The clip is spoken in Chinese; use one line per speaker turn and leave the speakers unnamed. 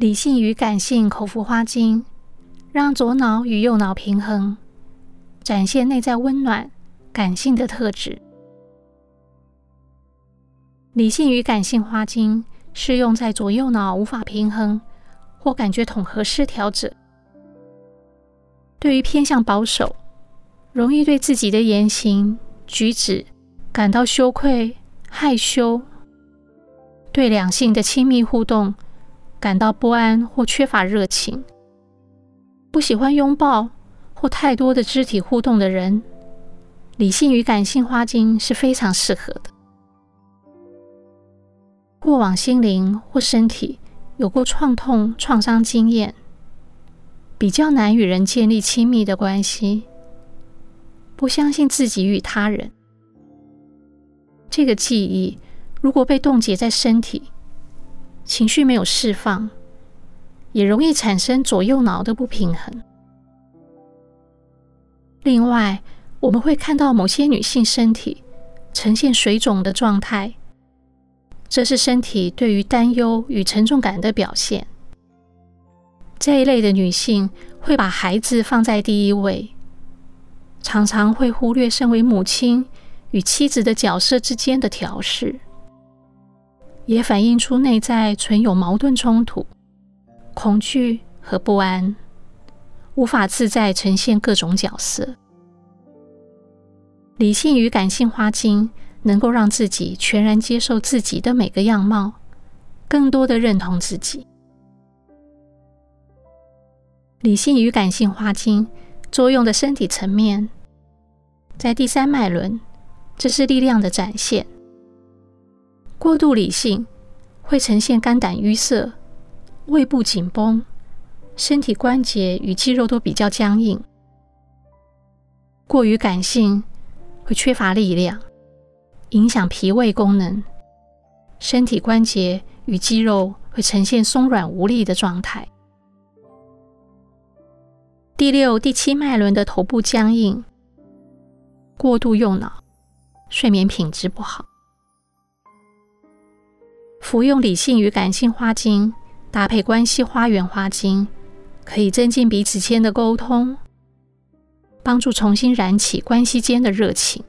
理性与感性口服花精，让左脑与右脑平衡，展现内在温暖、感性的特质。理性与感性花精适用在左右脑无法平衡或感觉统合失调者。对于偏向保守、容易对自己的言行举止感到羞愧、害羞，对两性的亲密互动感到不安或缺乏热情，不喜欢拥抱或太多的肢体互动的人，理性与感性花精是非常适合的。过往心灵或身体有过创痛、创伤经验。比较难与人建立亲密的关系，不相信自己与他人。这个记忆如果被冻结在身体，情绪没有释放，也容易产生左右脑的不平衡。另外，我们会看到某些女性身体呈现水肿的状态，这是身体对于担忧与沉重感的表现。这一类的女性会把孩子放在第一位，常常会忽略身为母亲与妻子的角色之间的调适，也反映出内在存有矛盾冲突、恐惧和不安，无法自在呈现各种角色。理性与感性花精能够让自己全然接受自己的每个样貌，更多的认同自己。理性与感性花精作用的身体层面，在第三脉轮，这是力量的展现。过度理性会呈现肝胆淤塞、胃部紧绷、身体关节与肌肉都比较僵硬；过于感性会缺乏力量，影响脾胃功能，身体关节与肌肉会呈现松软无力的状态。第六、第七脉轮的头部僵硬，过度用脑，睡眠品质不好。服用理性与感性花精，搭配关系花园花精，可以增进彼此间的沟通，帮助重新燃起关系间的热情。